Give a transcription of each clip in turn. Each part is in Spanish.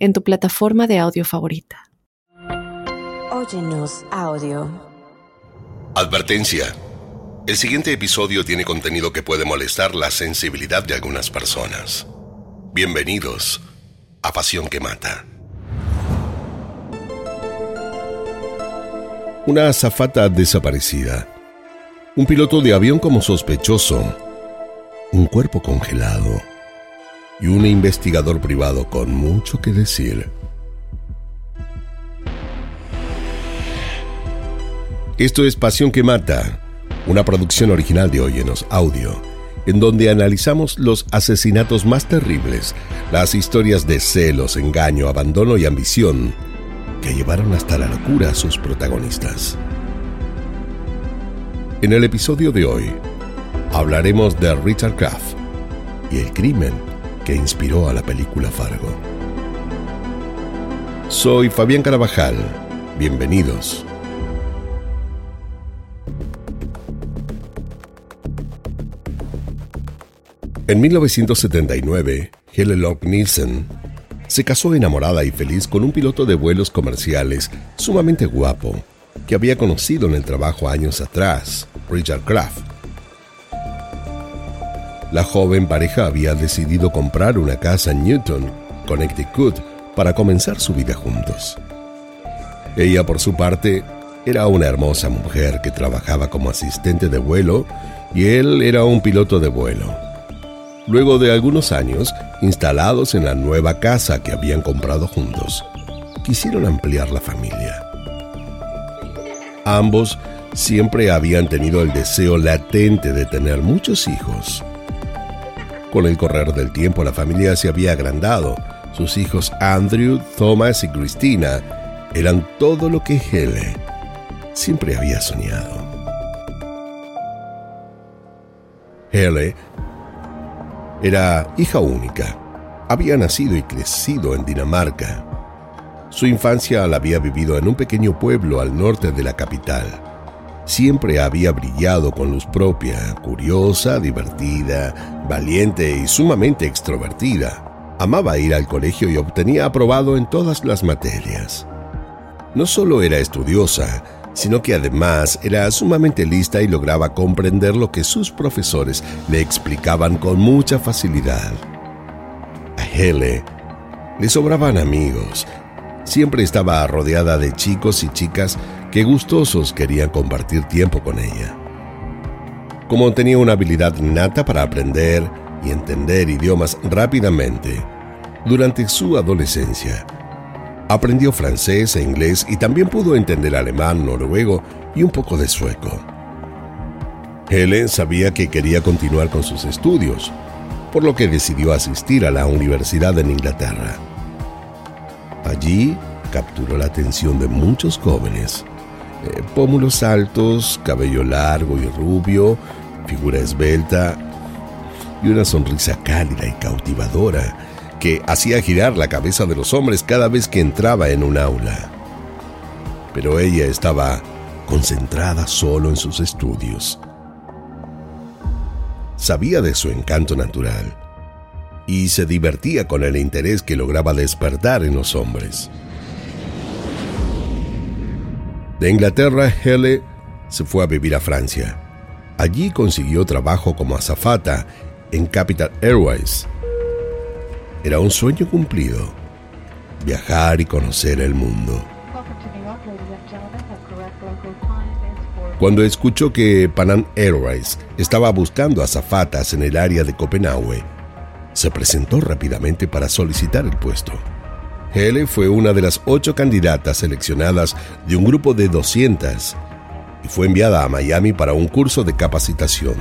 en tu plataforma de audio favorita. Óyenos audio. Advertencia. El siguiente episodio tiene contenido que puede molestar la sensibilidad de algunas personas. Bienvenidos a Pasión que Mata. Una azafata desaparecida. Un piloto de avión como sospechoso. Un cuerpo congelado y un investigador privado con mucho que decir. Esto es Pasión que Mata, una producción original de Oyenos Audio, en donde analizamos los asesinatos más terribles, las historias de celos, engaño, abandono y ambición que llevaron hasta la locura a sus protagonistas. En el episodio de hoy, hablaremos de Richard Kraft y el crimen inspiró a la película Fargo. Soy Fabián Carabajal. Bienvenidos. En 1979, Helen Nielsen se casó enamorada y feliz con un piloto de vuelos comerciales sumamente guapo que había conocido en el trabajo años atrás, Richard Kraft. La joven pareja había decidido comprar una casa en Newton, Connecticut, para comenzar su vida juntos. Ella, por su parte, era una hermosa mujer que trabajaba como asistente de vuelo y él era un piloto de vuelo. Luego de algunos años, instalados en la nueva casa que habían comprado juntos, quisieron ampliar la familia. Ambos siempre habían tenido el deseo latente de tener muchos hijos. Con el correr del tiempo la familia se había agrandado. Sus hijos Andrew, Thomas y Christina eran todo lo que Hele siempre había soñado. Hele era hija única. Había nacido y crecido en Dinamarca. Su infancia la había vivido en un pequeño pueblo al norte de la capital. Siempre había brillado con luz propia, curiosa, divertida, valiente y sumamente extrovertida. Amaba ir al colegio y obtenía aprobado en todas las materias. No solo era estudiosa, sino que además era sumamente lista y lograba comprender lo que sus profesores le explicaban con mucha facilidad. A Hele le sobraban amigos. Siempre estaba rodeada de chicos y chicas que gustosos querían compartir tiempo con ella. Como tenía una habilidad innata para aprender y entender idiomas rápidamente, durante su adolescencia, aprendió francés e inglés y también pudo entender alemán, noruego y un poco de sueco. Helen sabía que quería continuar con sus estudios, por lo que decidió asistir a la universidad en Inglaterra. Allí capturó la atención de muchos jóvenes eh, pómulos altos, cabello largo y rubio, figura esbelta y una sonrisa cálida y cautivadora que hacía girar la cabeza de los hombres cada vez que entraba en un aula. Pero ella estaba concentrada solo en sus estudios. Sabía de su encanto natural y se divertía con el interés que lograba despertar en los hombres. De Inglaterra, Hele se fue a vivir a Francia. Allí consiguió trabajo como azafata en Capital Airways. Era un sueño cumplido, viajar y conocer el mundo. Cuando escuchó que Panam Airways estaba buscando azafatas en el área de Copenhague, se presentó rápidamente para solicitar el puesto. Hele fue una de las ocho candidatas seleccionadas de un grupo de 200 y fue enviada a Miami para un curso de capacitación.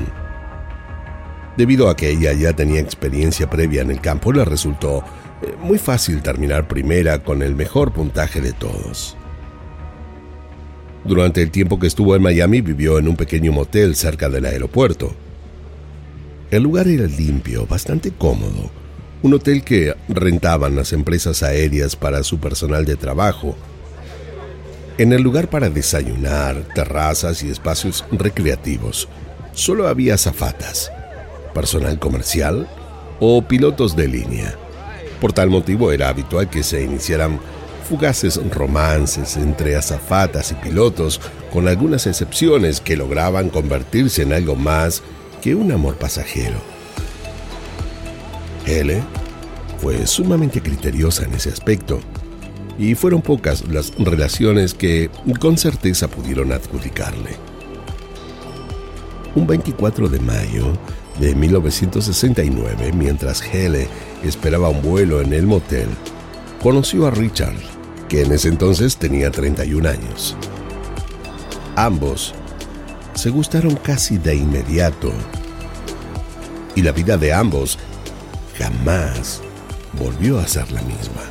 Debido a que ella ya tenía experiencia previa en el campo, le resultó eh, muy fácil terminar primera con el mejor puntaje de todos. Durante el tiempo que estuvo en Miami vivió en un pequeño motel cerca del aeropuerto. El lugar era limpio, bastante cómodo, un hotel que rentaban las empresas aéreas para su personal de trabajo. En el lugar para desayunar, terrazas y espacios recreativos, solo había azafatas, personal comercial o pilotos de línea. Por tal motivo era habitual que se iniciaran fugaces romances entre azafatas y pilotos, con algunas excepciones que lograban convertirse en algo más que un amor pasajero. Hele fue sumamente criteriosa en ese aspecto, y fueron pocas las relaciones que con certeza pudieron adjudicarle. Un 24 de mayo de 1969, mientras Hele esperaba un vuelo en el motel, conoció a Richard, que en ese entonces tenía 31 años. Ambos se gustaron casi de inmediato y la vida de ambos jamás volvió a ser la misma.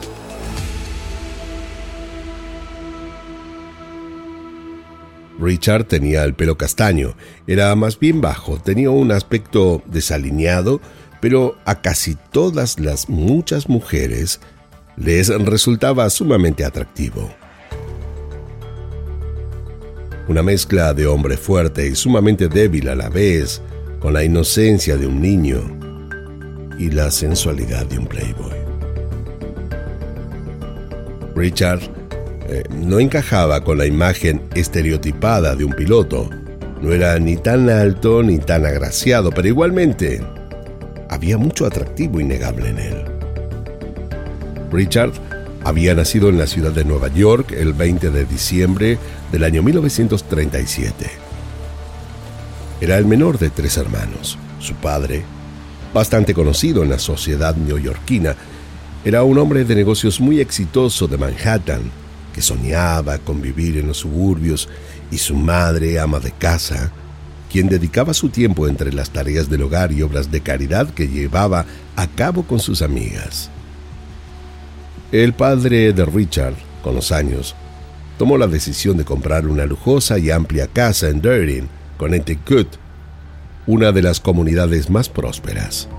Richard tenía el pelo castaño, era más bien bajo, tenía un aspecto desalineado, pero a casi todas las muchas mujeres les resultaba sumamente atractivo. Una mezcla de hombre fuerte y sumamente débil a la vez, con la inocencia de un niño y la sensualidad de un playboy. Richard eh, no encajaba con la imagen estereotipada de un piloto. No era ni tan alto ni tan agraciado, pero igualmente había mucho atractivo innegable en él. Richard había nacido en la ciudad de Nueva York el 20 de diciembre del año 1937. Era el menor de tres hermanos. Su padre, bastante conocido en la sociedad neoyorquina, era un hombre de negocios muy exitoso de Manhattan, que soñaba con vivir en los suburbios, y su madre, ama de casa, quien dedicaba su tiempo entre las tareas del hogar y obras de caridad que llevaba a cabo con sus amigas. El padre de Richard, con los años, tomó la decisión de comprar una lujosa y amplia casa en Durham, Connecticut, una de las comunidades más prósperas.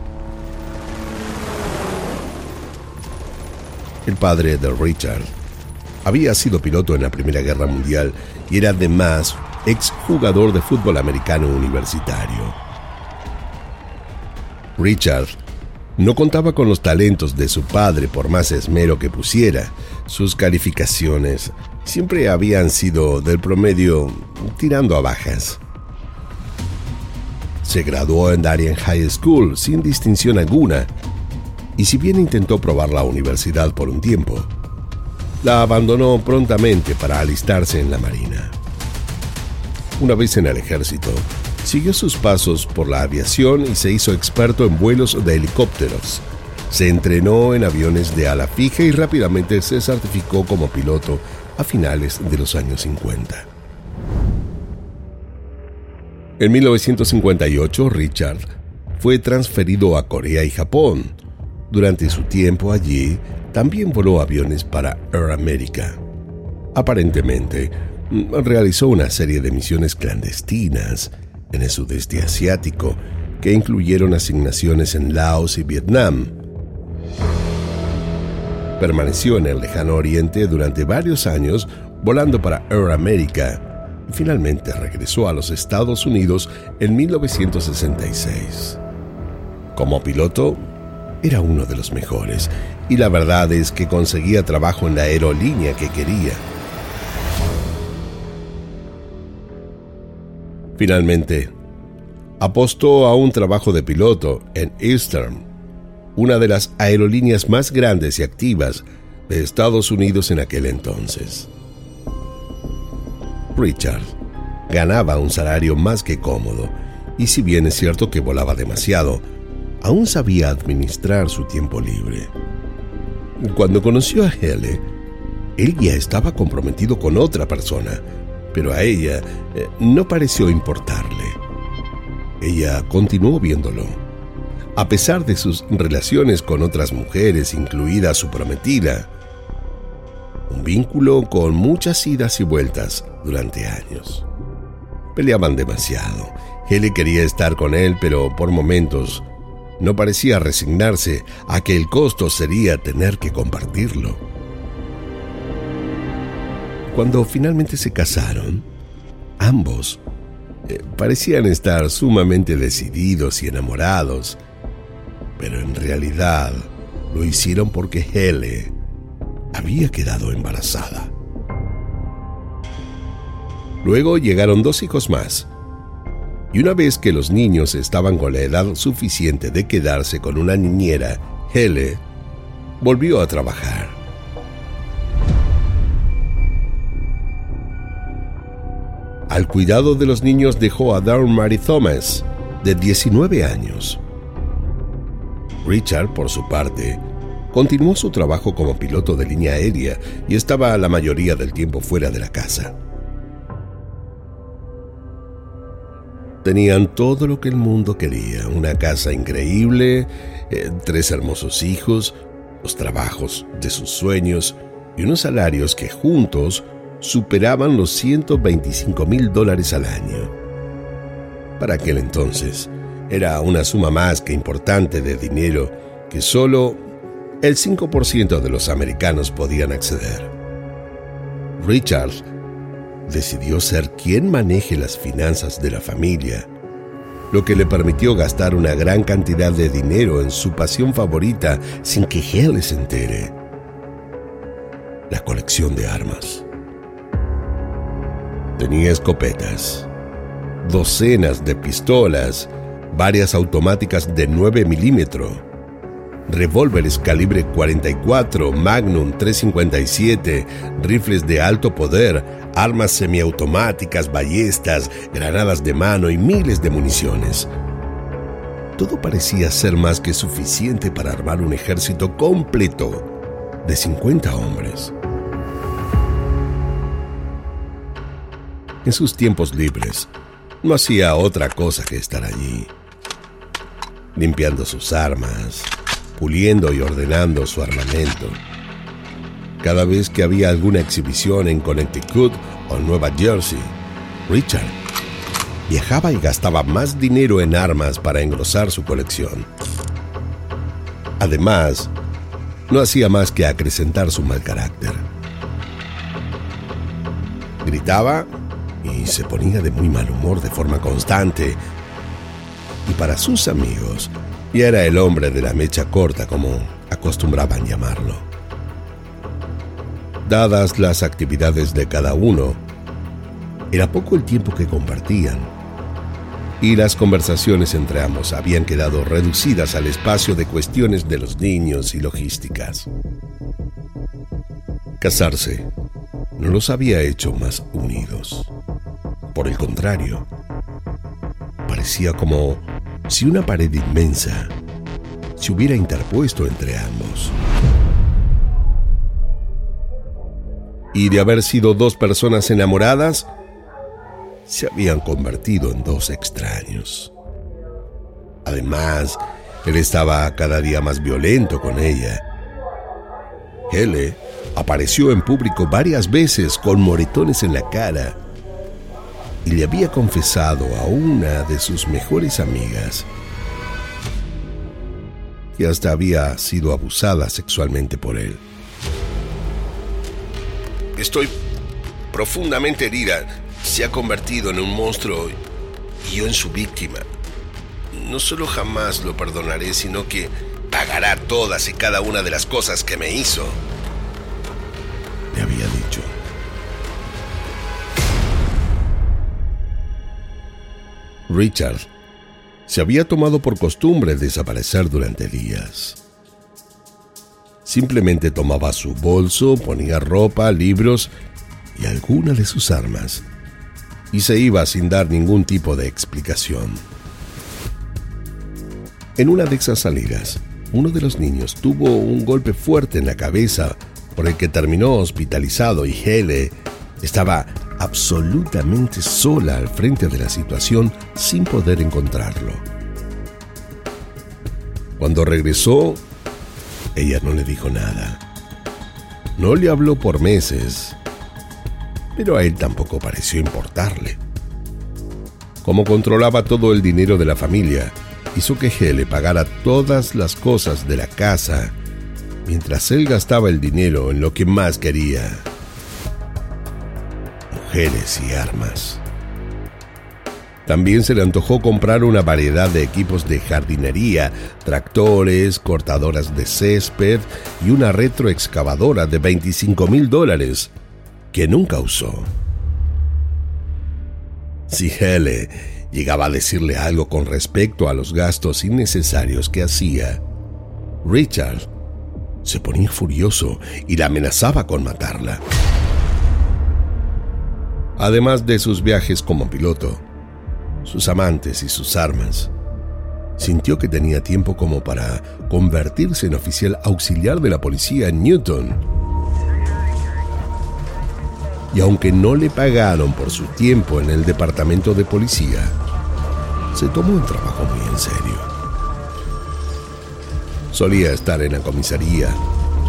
El padre de Richard había sido piloto en la Primera Guerra Mundial y era además exjugador de fútbol americano universitario. Richard no contaba con los talentos de su padre por más esmero que pusiera. Sus calificaciones siempre habían sido del promedio tirando a bajas. Se graduó en Darien High School sin distinción alguna, y si bien intentó probar la universidad por un tiempo, la abandonó prontamente para alistarse en la Marina. Una vez en el ejército, siguió sus pasos por la aviación y se hizo experto en vuelos de helicópteros. Se entrenó en aviones de ala fija y rápidamente se certificó como piloto a finales de los años 50. En 1958, Richard fue transferido a Corea y Japón. Durante su tiempo allí, también voló aviones para Air America. Aparentemente, realizó una serie de misiones clandestinas en el sudeste asiático que incluyeron asignaciones en Laos y Vietnam. Permaneció en el lejano oriente durante varios años volando para Air America finalmente regresó a los Estados Unidos en 1966. Como piloto, era uno de los mejores y la verdad es que conseguía trabajo en la aerolínea que quería. Finalmente, apostó a un trabajo de piloto en Eastern, una de las aerolíneas más grandes y activas de Estados Unidos en aquel entonces. Richard ganaba un salario más que cómodo, y si bien es cierto que volaba demasiado, aún sabía administrar su tiempo libre. Cuando conoció a Hele, él ya estaba comprometido con otra persona, pero a ella eh, no pareció importarle. Ella continuó viéndolo. a pesar de sus relaciones con otras mujeres, incluida su prometida. Un vínculo con muchas idas y vueltas durante años. Peleaban demasiado. Hele quería estar con él, pero por momentos no parecía resignarse a que el costo sería tener que compartirlo. Cuando finalmente se casaron, ambos eh, parecían estar sumamente decididos y enamorados, pero en realidad lo hicieron porque Hele había quedado embarazada. Luego llegaron dos hijos más, y una vez que los niños estaban con la edad suficiente de quedarse con una niñera, Hele volvió a trabajar. Al cuidado de los niños dejó a Darren Mary Thomas, de 19 años. Richard, por su parte, continuó su trabajo como piloto de línea aérea y estaba la mayoría del tiempo fuera de la casa. Tenían todo lo que el mundo quería, una casa increíble, eh, tres hermosos hijos, los trabajos de sus sueños y unos salarios que juntos superaban los 125 mil dólares al año. Para aquel entonces, era una suma más que importante de dinero que solo el 5% de los americanos podían acceder. Richard decidió ser quien maneje las finanzas de la familia, lo que le permitió gastar una gran cantidad de dinero en su pasión favorita sin que Hale se entere, la colección de armas. Tenía escopetas, docenas de pistolas, varias automáticas de 9 milímetros, revólveres calibre 44, Magnum 357, rifles de alto poder, armas semiautomáticas, ballestas, granadas de mano y miles de municiones. Todo parecía ser más que suficiente para armar un ejército completo de 50 hombres. En sus tiempos libres, no hacía otra cosa que estar allí, limpiando sus armas, puliendo y ordenando su armamento. Cada vez que había alguna exhibición en Connecticut o Nueva Jersey, Richard viajaba y gastaba más dinero en armas para engrosar su colección. Además, no hacía más que acrecentar su mal carácter. Gritaba y se ponía de muy mal humor de forma constante. Y para sus amigos, y era el hombre de la mecha corta como acostumbraban llamarlo. Dadas las actividades de cada uno, era poco el tiempo que compartían, y las conversaciones entre ambos habían quedado reducidas al espacio de cuestiones de los niños y logísticas. Casarse no los había hecho más unidos. Por el contrario, parecía como si una pared inmensa se hubiera interpuesto entre ambos. Y de haber sido dos personas enamoradas, se habían convertido en dos extraños. Además, él estaba cada día más violento con ella. Hele apareció en público varias veces con moretones en la cara y le había confesado a una de sus mejores amigas que hasta había sido abusada sexualmente por él. Estoy profundamente herida. Se ha convertido en un monstruo y yo en su víctima. No solo jamás lo perdonaré, sino que pagará todas y cada una de las cosas que me hizo. Le había dicho. Richard se había tomado por costumbre desaparecer durante días. Simplemente tomaba su bolso, ponía ropa, libros y alguna de sus armas, y se iba sin dar ningún tipo de explicación. En una de esas salidas, uno de los niños tuvo un golpe fuerte en la cabeza por el que terminó hospitalizado y Hele estaba absolutamente sola al frente de la situación sin poder encontrarlo. Cuando regresó, ella no le dijo nada. No le habló por meses, pero a él tampoco pareció importarle. Como controlaba todo el dinero de la familia, hizo que Hele pagara todas las cosas de la casa, mientras él gastaba el dinero en lo que más quería, y armas. También se le antojó comprar una variedad de equipos de jardinería, tractores, cortadoras de césped y una retroexcavadora de 25 mil dólares que nunca usó. Si Hele llegaba a decirle algo con respecto a los gastos innecesarios que hacía, Richard se ponía furioso y la amenazaba con matarla. Además de sus viajes como piloto, sus amantes y sus armas. Sintió que tenía tiempo como para convertirse en oficial auxiliar de la policía en Newton. Y aunque no le pagaron por su tiempo en el departamento de policía, se tomó un trabajo muy en serio. Solía estar en la comisaría,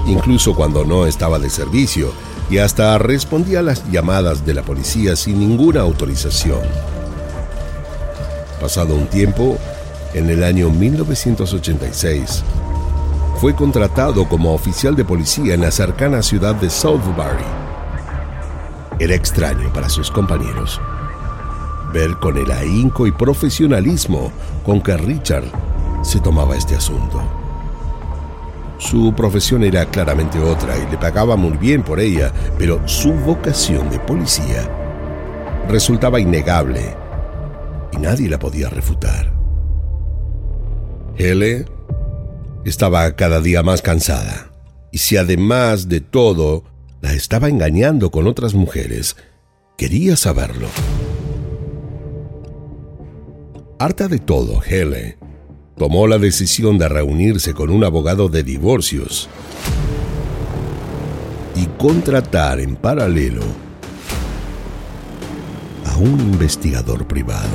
incluso cuando no estaba de servicio, y hasta respondía a las llamadas de la policía sin ninguna autorización. Pasado un tiempo, en el año 1986, fue contratado como oficial de policía en la cercana ciudad de Southbury. Era extraño para sus compañeros ver con el ahínco y profesionalismo con que Richard se tomaba este asunto. Su profesión era claramente otra y le pagaba muy bien por ella, pero su vocación de policía resultaba innegable y nadie la podía refutar. Hele estaba cada día más cansada, y si además de todo la estaba engañando con otras mujeres, quería saberlo. Harta de todo, Hele tomó la decisión de reunirse con un abogado de divorcios y contratar en paralelo a un investigador privado.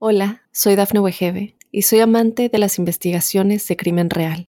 Hola, soy Dafne Wegebe y soy amante de las investigaciones de crimen real.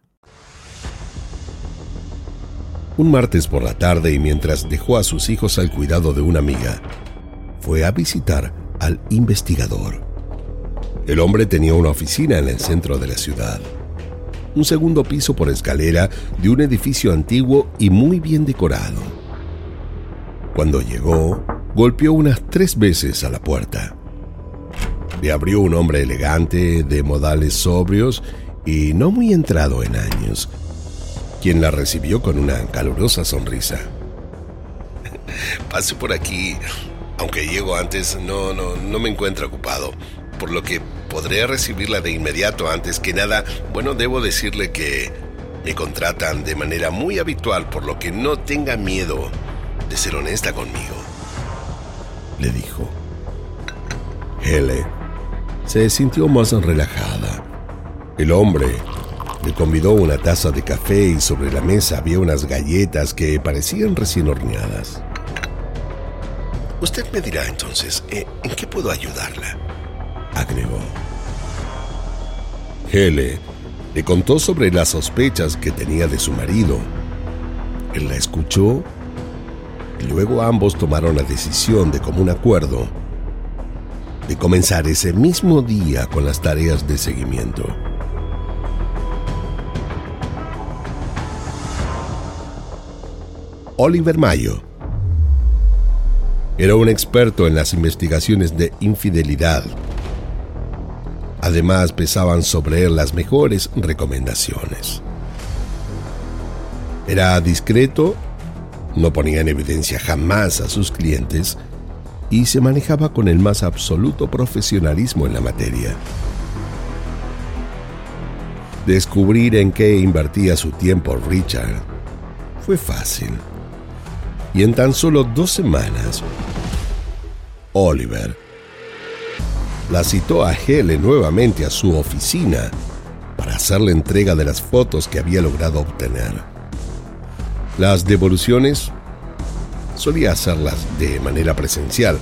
Un martes por la tarde y mientras dejó a sus hijos al cuidado de una amiga, fue a visitar al investigador. El hombre tenía una oficina en el centro de la ciudad un segundo piso por escalera de un edificio antiguo y muy bien decorado. Cuando llegó, golpeó unas tres veces a la puerta. Le abrió un hombre elegante, de modales sobrios y no muy entrado en años, quien la recibió con una calurosa sonrisa. Pase por aquí. Aunque llego antes, no, no, no me encuentro ocupado, por lo que podré recibirla de inmediato. Antes que nada, bueno, debo decirle que me contratan de manera muy habitual, por lo que no tenga miedo de ser honesta conmigo. Le dijo. Hele se sintió más relajada. El hombre le convidó una taza de café y sobre la mesa había unas galletas que parecían recién horneadas. Usted me dirá entonces, eh, ¿en qué puedo ayudarla? agregó. Hele le contó sobre las sospechas que tenía de su marido. Él la escuchó y luego ambos tomaron la decisión de común acuerdo de comenzar ese mismo día con las tareas de seguimiento. Oliver Mayo era un experto en las investigaciones de infidelidad Además, pesaban sobre él las mejores recomendaciones. Era discreto, no ponía en evidencia jamás a sus clientes y se manejaba con el más absoluto profesionalismo en la materia. Descubrir en qué invertía su tiempo Richard fue fácil. Y en tan solo dos semanas, Oliver la citó a Hele nuevamente a su oficina para hacer la entrega de las fotos que había logrado obtener. Las devoluciones solía hacerlas de manera presencial.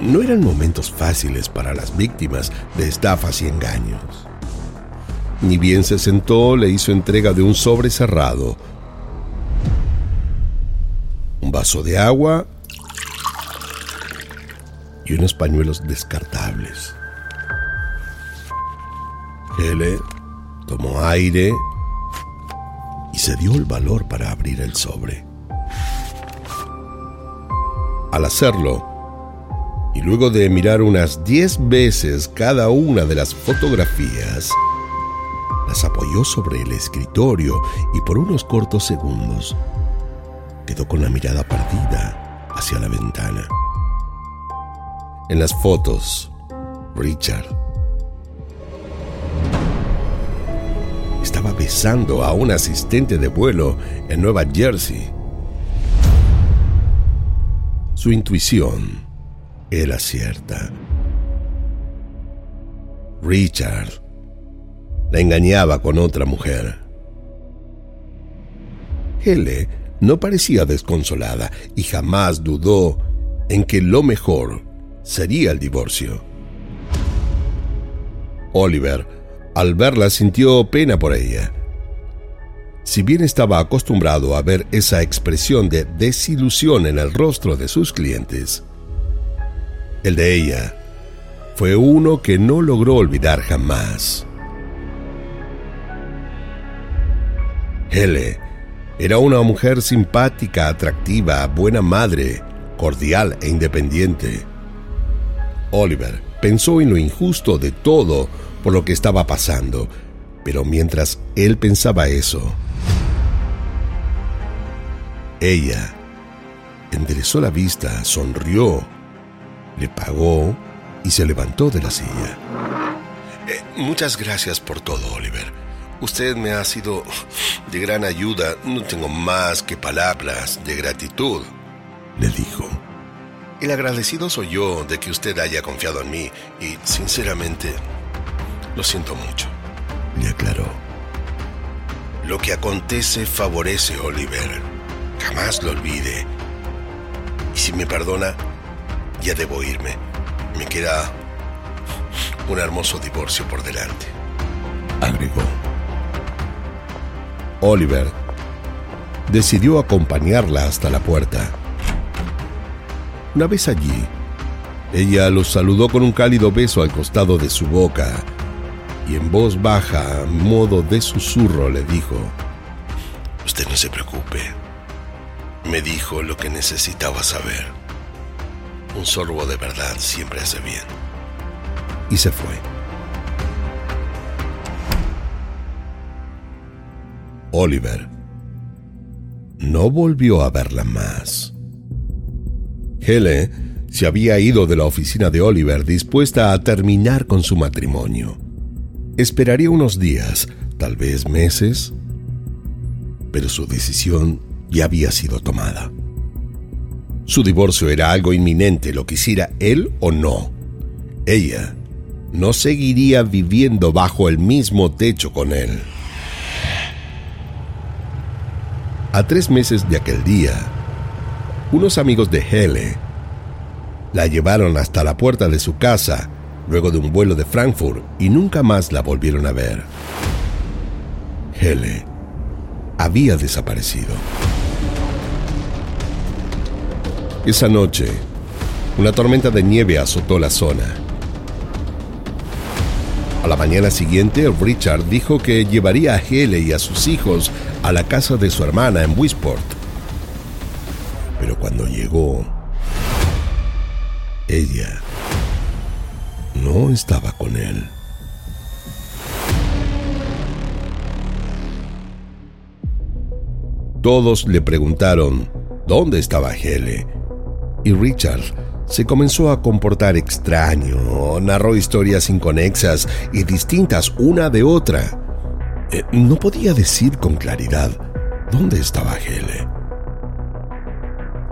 No eran momentos fáciles para las víctimas de estafas y engaños. Ni bien se sentó, le hizo entrega de un sobre cerrado, vaso de agua y unos pañuelos descartables. Hele tomó aire y se dio el valor para abrir el sobre. Al hacerlo, y luego de mirar unas diez veces cada una de las fotografías, las apoyó sobre el escritorio y por unos cortos segundos quedó con la mirada perdida hacia la ventana. En las fotos, Richard estaba besando a un asistente de vuelo en Nueva Jersey. Su intuición era cierta. Richard la engañaba con otra mujer. Hele no parecía desconsolada y jamás dudó en que lo mejor sería el divorcio. Oliver, al verla, sintió pena por ella. Si bien estaba acostumbrado a ver esa expresión de desilusión en el rostro de sus clientes, el de ella fue uno que no logró olvidar jamás. Hele era una mujer simpática, atractiva, buena madre, cordial e independiente. Oliver pensó en lo injusto de todo por lo que estaba pasando, pero mientras él pensaba eso, ella enderezó la vista, sonrió, le pagó y se levantó de la silla. Eh, muchas gracias por todo, Oliver. Usted me ha sido de gran ayuda. No tengo más que palabras de gratitud, le dijo. El agradecido soy yo de que usted haya confiado en mí y, sinceramente, lo siento mucho, le aclaró. Lo que acontece favorece a Oliver. Jamás lo olvide. Y si me perdona, ya debo irme. Me queda un hermoso divorcio por delante, agregó. Oliver decidió acompañarla hasta la puerta. Una vez allí, ella lo saludó con un cálido beso al costado de su boca y en voz baja, a modo de susurro, le dijo, Usted no se preocupe. Me dijo lo que necesitaba saber. Un sorbo de verdad siempre hace bien. Y se fue. Oliver no volvió a verla más. Hele se había ido de la oficina de Oliver dispuesta a terminar con su matrimonio. Esperaría unos días, tal vez meses, pero su decisión ya había sido tomada. Su divorcio era algo inminente, lo quisiera él o no. Ella no seguiría viviendo bajo el mismo techo con él. A tres meses de aquel día, unos amigos de Hele la llevaron hasta la puerta de su casa luego de un vuelo de Frankfurt y nunca más la volvieron a ver. Hele había desaparecido. Esa noche, una tormenta de nieve azotó la zona. A la mañana siguiente, Richard dijo que llevaría a Hele y a sus hijos a la casa de su hermana en Wisport. Pero cuando llegó, ella no estaba con él. Todos le preguntaron dónde estaba Hele y Richard se comenzó a comportar extraño, narró historias inconexas y distintas una de otra. Eh, no podía decir con claridad dónde estaba Hele.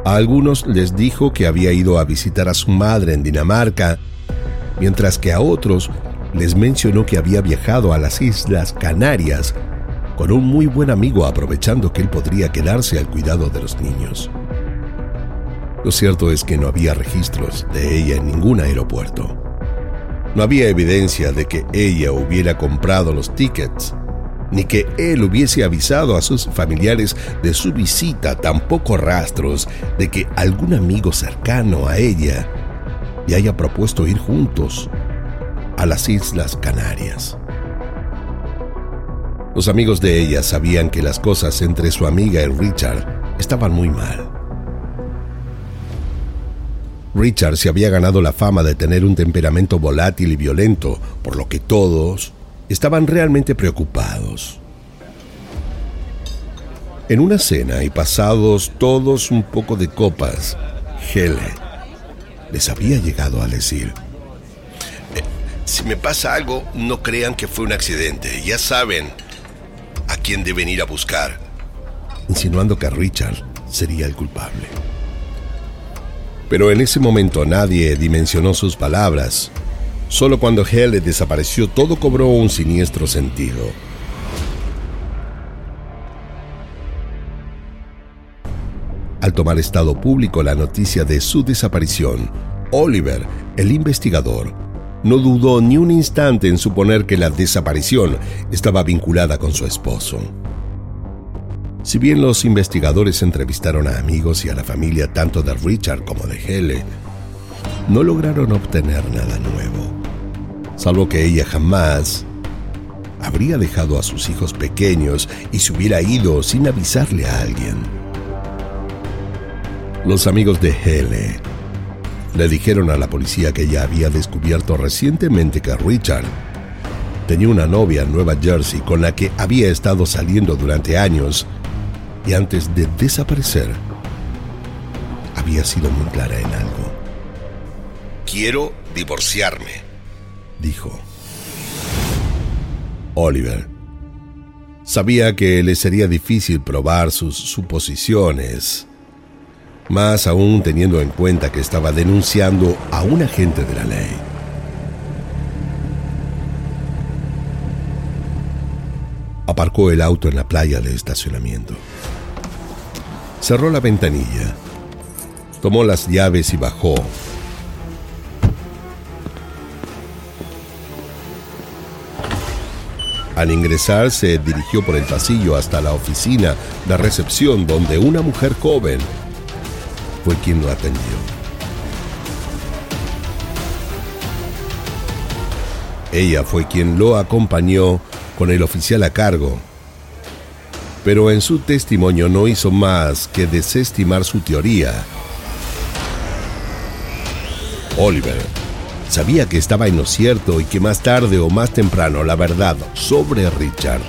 A algunos les dijo que había ido a visitar a su madre en Dinamarca, mientras que a otros les mencionó que había viajado a las Islas Canarias con un muy buen amigo aprovechando que él podría quedarse al cuidado de los niños. Lo cierto es que no había registros de ella en ningún aeropuerto. No había evidencia de que ella hubiera comprado los tickets, ni que él hubiese avisado a sus familiares de su visita, tampoco rastros de que algún amigo cercano a ella le haya propuesto ir juntos a las Islas Canarias. Los amigos de ella sabían que las cosas entre su amiga y Richard estaban muy mal. Richard se había ganado la fama de tener un temperamento volátil y violento, por lo que todos estaban realmente preocupados. En una cena y pasados todos un poco de copas, Hele les había llegado a decir, eh, si me pasa algo, no crean que fue un accidente, ya saben a quién deben ir a buscar, insinuando que Richard sería el culpable. Pero en ese momento nadie dimensionó sus palabras. Solo cuando Hele desapareció todo cobró un siniestro sentido. Al tomar estado público la noticia de su desaparición, Oliver, el investigador, no dudó ni un instante en suponer que la desaparición estaba vinculada con su esposo. Si bien los investigadores entrevistaron a amigos y a la familia tanto de Richard como de Hele, no lograron obtener nada nuevo, salvo que ella jamás habría dejado a sus hijos pequeños y se hubiera ido sin avisarle a alguien. Los amigos de Hele le dijeron a la policía que ella había descubierto recientemente que Richard tenía una novia en Nueva Jersey con la que había estado saliendo durante años y antes de desaparecer, había sido muy clara en algo. Quiero divorciarme, dijo. Oliver sabía que le sería difícil probar sus suposiciones, más aún teniendo en cuenta que estaba denunciando a un agente de la ley. Aparcó el auto en la playa de estacionamiento. Cerró la ventanilla, tomó las llaves y bajó. Al ingresar se dirigió por el pasillo hasta la oficina de recepción donde una mujer joven fue quien lo atendió. Ella fue quien lo acompañó con el oficial a cargo pero en su testimonio no hizo más que desestimar su teoría. Oliver sabía que estaba en lo cierto y que más tarde o más temprano la verdad sobre Richard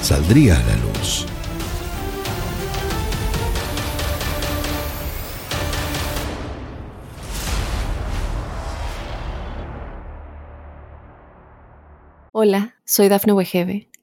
saldría a la luz. Hola, soy Dafne Wegebe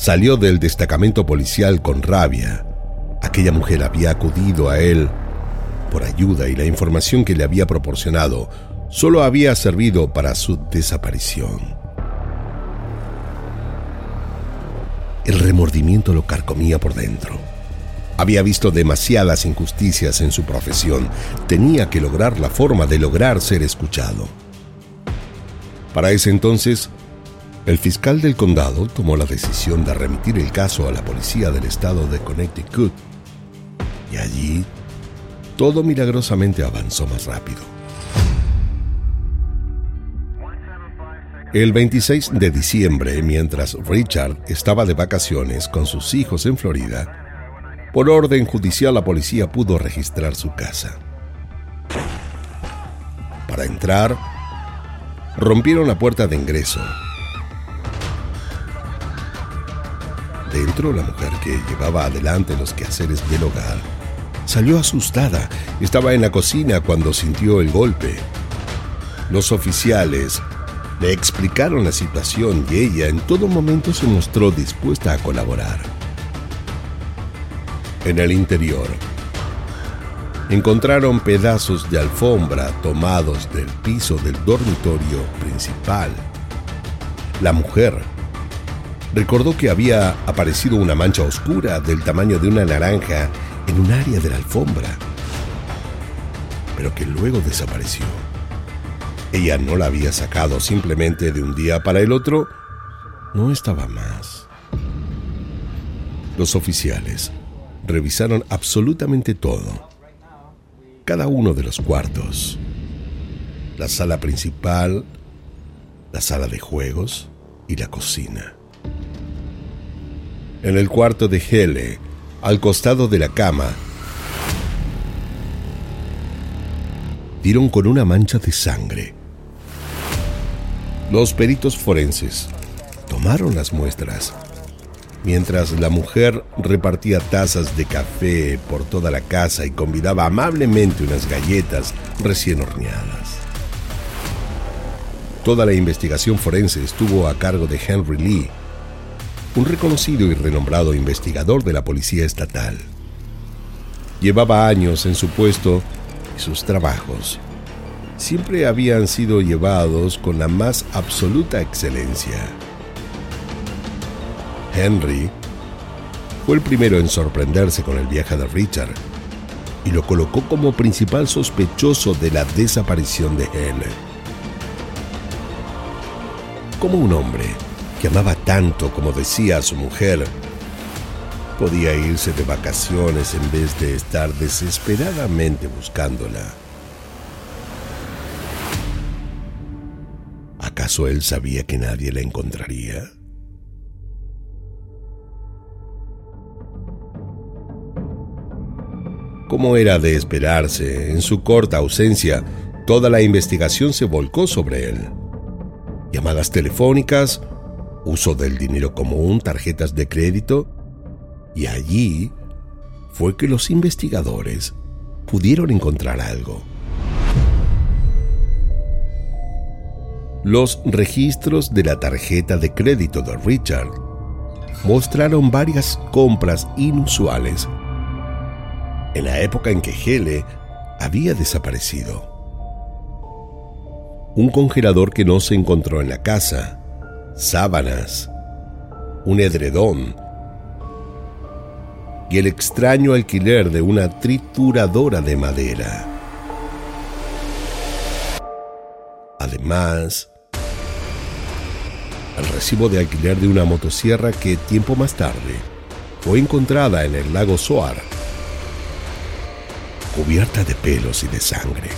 Salió del destacamento policial con rabia. Aquella mujer había acudido a él por ayuda y la información que le había proporcionado solo había servido para su desaparición. El remordimiento lo carcomía por dentro. Había visto demasiadas injusticias en su profesión. Tenía que lograr la forma de lograr ser escuchado. Para ese entonces, el fiscal del condado tomó la decisión de remitir el caso a la policía del estado de Connecticut Y allí, todo milagrosamente avanzó más rápido. El 26 de diciembre, mientras Richard estaba de vacaciones con sus hijos en Florida, por orden judicial la policía pudo registrar su casa. Para entrar, rompieron la puerta de ingreso. Dentro, la mujer que llevaba adelante los quehaceres del hogar salió asustada. Estaba en la cocina cuando sintió el golpe. Los oficiales le explicaron la situación y ella en todo momento se mostró dispuesta a colaborar. En el interior, encontraron pedazos de alfombra tomados del piso del dormitorio principal. La mujer recordó que había aparecido una mancha oscura del tamaño de una naranja en un área de la alfombra, pero que luego desapareció. Ella no la había sacado simplemente de un día para el otro. No estaba más. Los oficiales revisaron absolutamente todo. Cada uno de los cuartos. La sala principal, la sala de juegos y la cocina. En el cuarto de Hele, al costado de la cama, dieron con una mancha de sangre los peritos forenses tomaron las muestras mientras la mujer repartía tazas de café por toda la casa y convidaba amablemente unas galletas recién horneadas. Toda la investigación forense estuvo a cargo de Henry Lee, un reconocido y renombrado investigador de la Policía Estatal. Llevaba años en su puesto y sus trabajos siempre habían sido llevados con la más absoluta excelencia. Henry fue el primero en sorprenderse con el viaje de Richard y lo colocó como principal sospechoso de la desaparición de Helen. Como un hombre que amaba tanto como decía a su mujer, podía irse de vacaciones en vez de estar desesperadamente buscándola. ¿Acaso él sabía que nadie la encontraría? Como era de esperarse, en su corta ausencia, toda la investigación se volcó sobre él. Llamadas telefónicas, uso del dinero común, tarjetas de crédito, y allí fue que los investigadores pudieron encontrar algo. Los registros de la tarjeta de crédito de Richard mostraron varias compras inusuales en la época en que Hele había desaparecido. Un congelador que no se encontró en la casa, sábanas, un edredón y el extraño alquiler de una trituradora de madera. Además, el recibo de alquiler de una motosierra que tiempo más tarde fue encontrada en el lago Soar, cubierta de pelos y de sangre.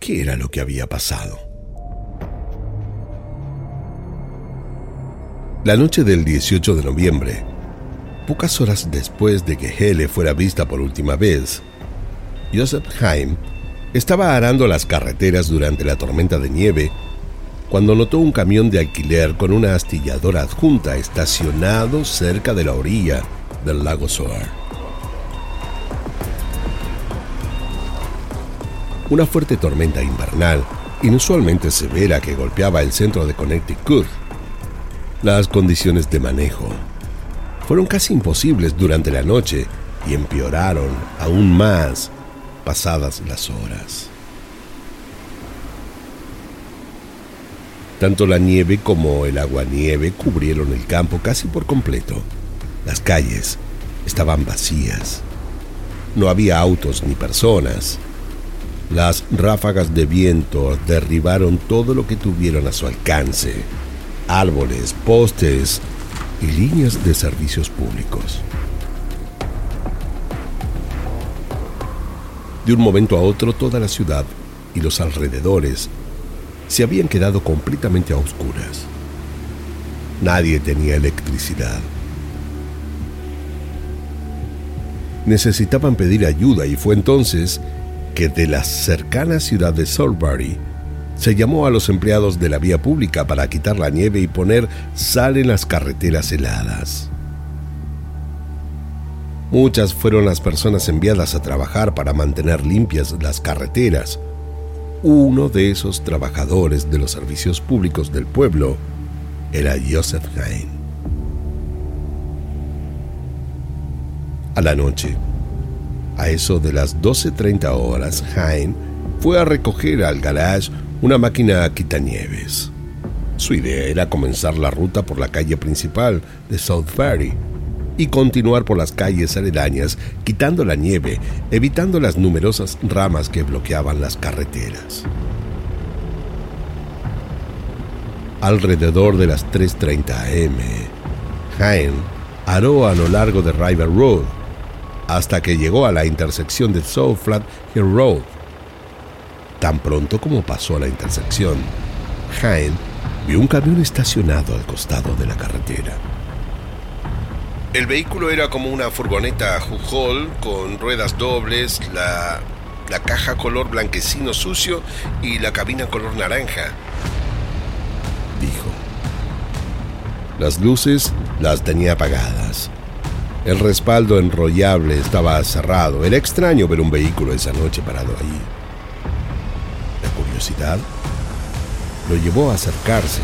¿Qué era lo que había pasado? La noche del 18 de noviembre, pocas horas después de que Hele fuera vista por última vez, Joseph Haim estaba arando las carreteras durante la tormenta de nieve cuando notó un camión de alquiler con una astilladora adjunta estacionado cerca de la orilla del lago Soar. Una fuerte tormenta invernal, inusualmente severa que golpeaba el centro de Connecticut. Las condiciones de manejo fueron casi imposibles durante la noche y empeoraron aún más pasadas las horas. Tanto la nieve como el aguanieve cubrieron el campo casi por completo. Las calles estaban vacías. No había autos ni personas. Las ráfagas de viento derribaron todo lo que tuvieron a su alcance. Árboles, postes y líneas de servicios públicos. De un momento a otro toda la ciudad y los alrededores se habían quedado completamente a oscuras. Nadie tenía electricidad. Necesitaban pedir ayuda y fue entonces que de la cercana ciudad de Salisbury se llamó a los empleados de la vía pública para quitar la nieve y poner sal en las carreteras heladas. Muchas fueron las personas enviadas a trabajar para mantener limpias las carreteras. Uno de esos trabajadores de los servicios públicos del pueblo era Joseph Hain. A la noche, a eso de las 12.30 horas, Hain fue a recoger al garage una máquina quitanieves. Su idea era comenzar la ruta por la calle principal de South Ferry y continuar por las calles aledañas, quitando la nieve, evitando las numerosas ramas que bloqueaban las carreteras. Alrededor de las 3.30 am, Hain aró a lo largo de River Road hasta que llegó a la intersección de South Flat Hill Road. Tan pronto como pasó a la intersección, Hain vio un camión estacionado al costado de la carretera. El vehículo era como una furgoneta Jujol con ruedas dobles, la, la caja color blanquecino sucio y la cabina color naranja. Dijo. Las luces las tenía apagadas. El respaldo enrollable estaba cerrado. Era extraño ver un vehículo esa noche parado allí. La curiosidad lo llevó a acercarse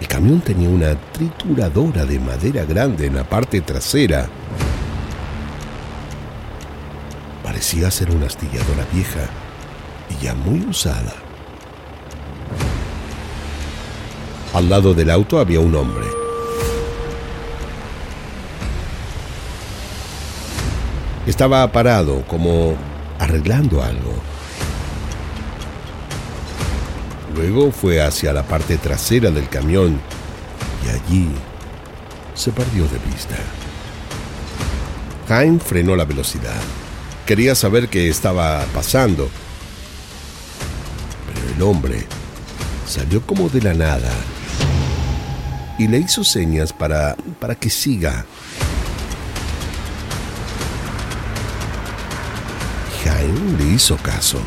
El camión tenía una trituradora de madera grande en la parte trasera. Parecía ser una astilladora vieja y ya muy usada. Al lado del auto había un hombre. Estaba parado como arreglando algo. Luego fue hacia la parte trasera del camión y allí se perdió de vista. Jaime frenó la velocidad. Quería saber qué estaba pasando. Pero el hombre salió como de la nada y le hizo señas para, para que siga. Jaime le hizo caso.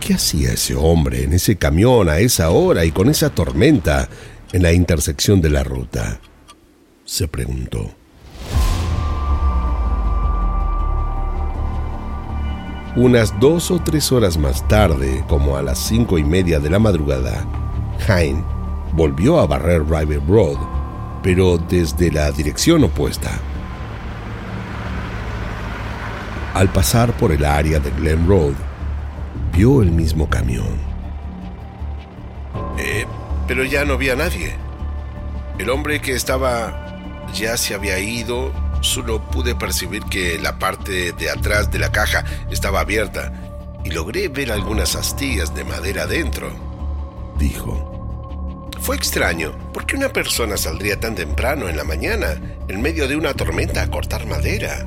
¿Qué hacía ese hombre en ese camión a esa hora y con esa tormenta en la intersección de la ruta? Se preguntó. Unas dos o tres horas más tarde, como a las cinco y media de la madrugada, Hein volvió a barrer River Road, pero desde la dirección opuesta. Al pasar por el área de Glen Road, vio el mismo camión. Eh, pero ya no había nadie. El hombre que estaba ya se había ido. Solo pude percibir que la parte de atrás de la caja estaba abierta y logré ver algunas astillas de madera dentro, dijo. Fue extraño, porque una persona saldría tan temprano en la mañana, en medio de una tormenta, a cortar madera?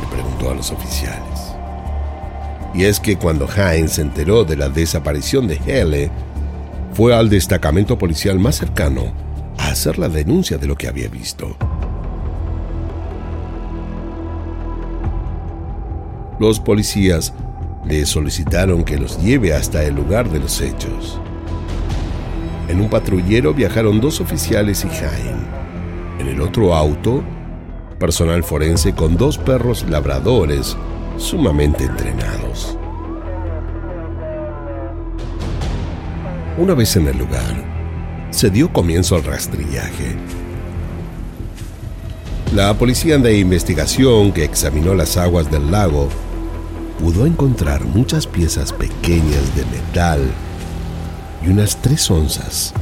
Le preguntó a los oficiales. Y es que cuando Hines se enteró de la desaparición de Hele, fue al destacamento policial más cercano a hacer la denuncia de lo que había visto. Los policías le solicitaron que los lleve hasta el lugar de los hechos. En un patrullero viajaron dos oficiales y Jaime. En el otro auto, personal forense con dos perros labradores sumamente entrenados. Una vez en el lugar, se dio comienzo al rastrillaje. La policía de investigación que examinó las aguas del lago pudo encontrar muchas piezas pequeñas de metal y unas tres onzas,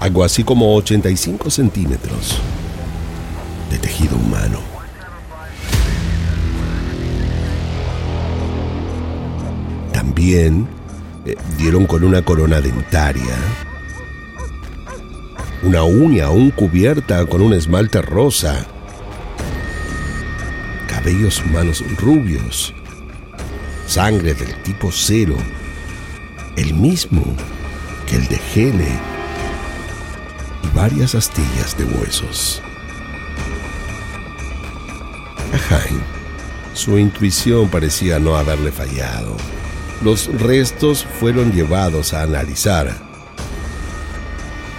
algo así como 85 centímetros de tejido humano. También eh, dieron con una corona dentaria, una uña aún cubierta con un esmalte rosa, cabellos humanos rubios, sangre del tipo cero, el mismo que el de Gene y varias astillas de huesos. A su intuición parecía no haberle fallado. Los restos fueron llevados a analizar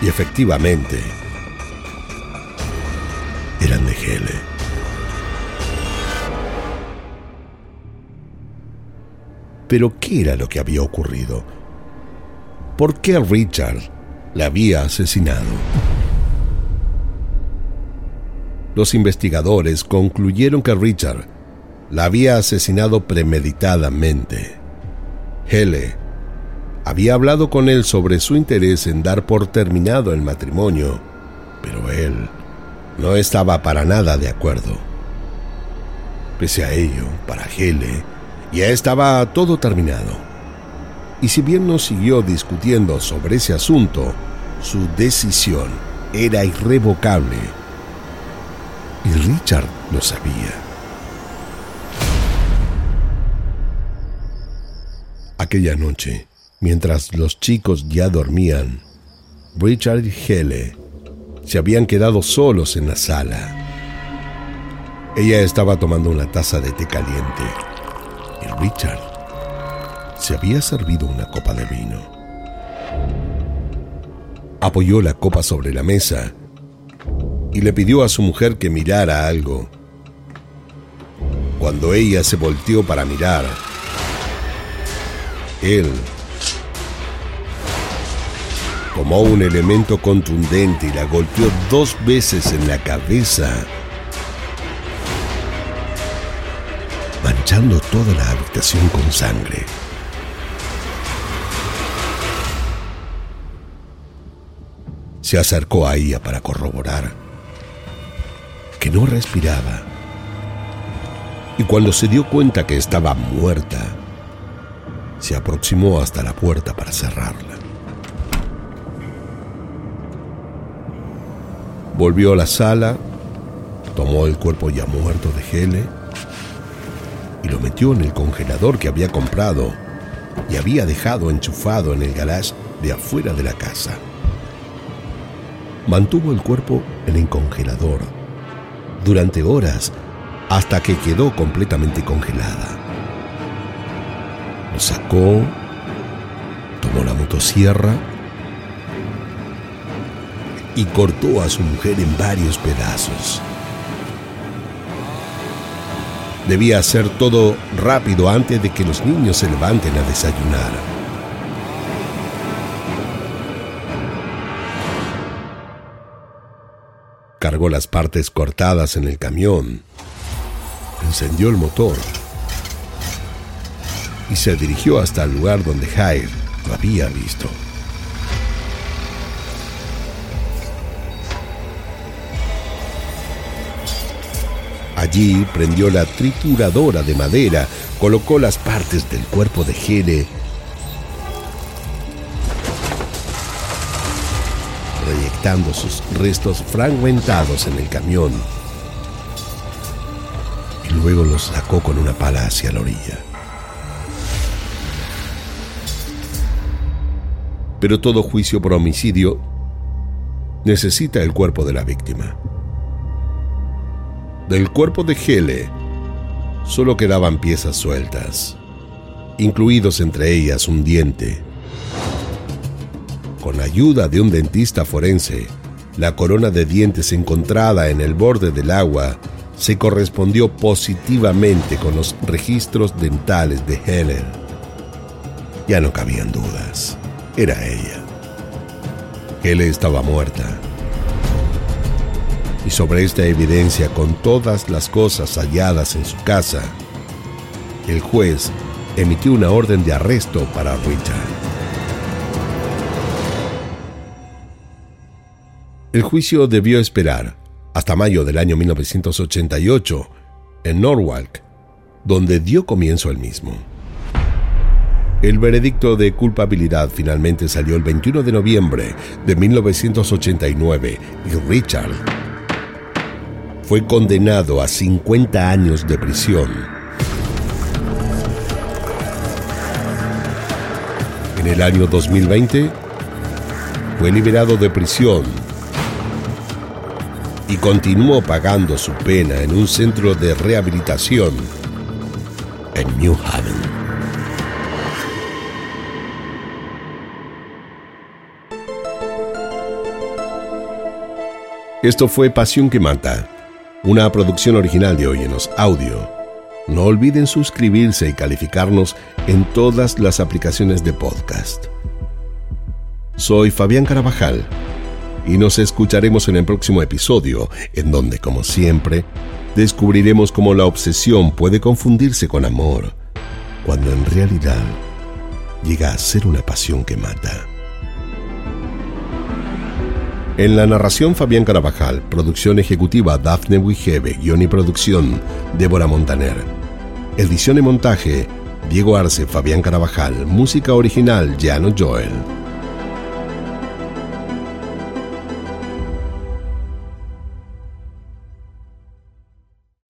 y efectivamente eran de Hele. Pero ¿qué era lo que había ocurrido? ¿Por qué Richard la había asesinado? Los investigadores concluyeron que Richard la había asesinado premeditadamente. Hele había hablado con él sobre su interés en dar por terminado el matrimonio, pero él no estaba para nada de acuerdo. Pese a ello, para Hele, ya estaba todo terminado. Y si bien no siguió discutiendo sobre ese asunto, su decisión era irrevocable. Y Richard lo sabía. Aquella noche, mientras los chicos ya dormían, Richard y Hele se habían quedado solos en la sala. Ella estaba tomando una taza de té caliente y Richard se había servido una copa de vino. Apoyó la copa sobre la mesa y le pidió a su mujer que mirara algo. Cuando ella se volteó para mirar, él tomó un elemento contundente y la golpeó dos veces en la cabeza manchando toda la habitación con sangre. Se acercó a ella para corroborar que no respiraba. Y cuando se dio cuenta que estaba muerta, se aproximó hasta la puerta para cerrarla. Volvió a la sala, tomó el cuerpo ya muerto de Hele y lo metió en el congelador que había comprado y había dejado enchufado en el garage de afuera de la casa. Mantuvo el cuerpo en el congelador durante horas hasta que quedó completamente congelada. Lo sacó, tomó la motosierra y cortó a su mujer en varios pedazos. Debía hacer todo rápido antes de que los niños se levanten a desayunar. Cargó las partes cortadas en el camión, encendió el motor y se dirigió hasta el lugar donde Jair lo había visto. Allí prendió la trituradora de madera, colocó las partes del cuerpo de Gene, sus restos fragmentados en el camión, y luego los sacó con una pala hacia la orilla. Pero todo juicio por homicidio necesita el cuerpo de la víctima. Del cuerpo de Hele solo quedaban piezas sueltas, incluidos entre ellas un diente. Con ayuda de un dentista forense, la corona de dientes encontrada en el borde del agua se correspondió positivamente con los registros dentales de Helen. Ya no cabían dudas. Era ella. Helen estaba muerta y sobre esta evidencia con todas las cosas halladas en su casa, el juez emitió una orden de arresto para Richard. El juicio debió esperar hasta mayo del año 1988 en Norwalk, donde dio comienzo el mismo. El veredicto de culpabilidad finalmente salió el 21 de noviembre de 1989 y Richard fue condenado a 50 años de prisión. En el año 2020 fue liberado de prisión y continuó pagando su pena en un centro de rehabilitación en New Haven. Esto fue Pasión que Mata, una producción original de Oyenos Audio. No olviden suscribirse y calificarnos en todas las aplicaciones de podcast. Soy Fabián Carabajal y nos escucharemos en el próximo episodio, en donde, como siempre, descubriremos cómo la obsesión puede confundirse con amor, cuando en realidad llega a ser una pasión que mata. En la narración Fabián Carabajal, producción ejecutiva Dafne Wigebe, guion y producción Débora Montaner. Edición y montaje Diego Arce, Fabián Carabajal, música original Jano Joel.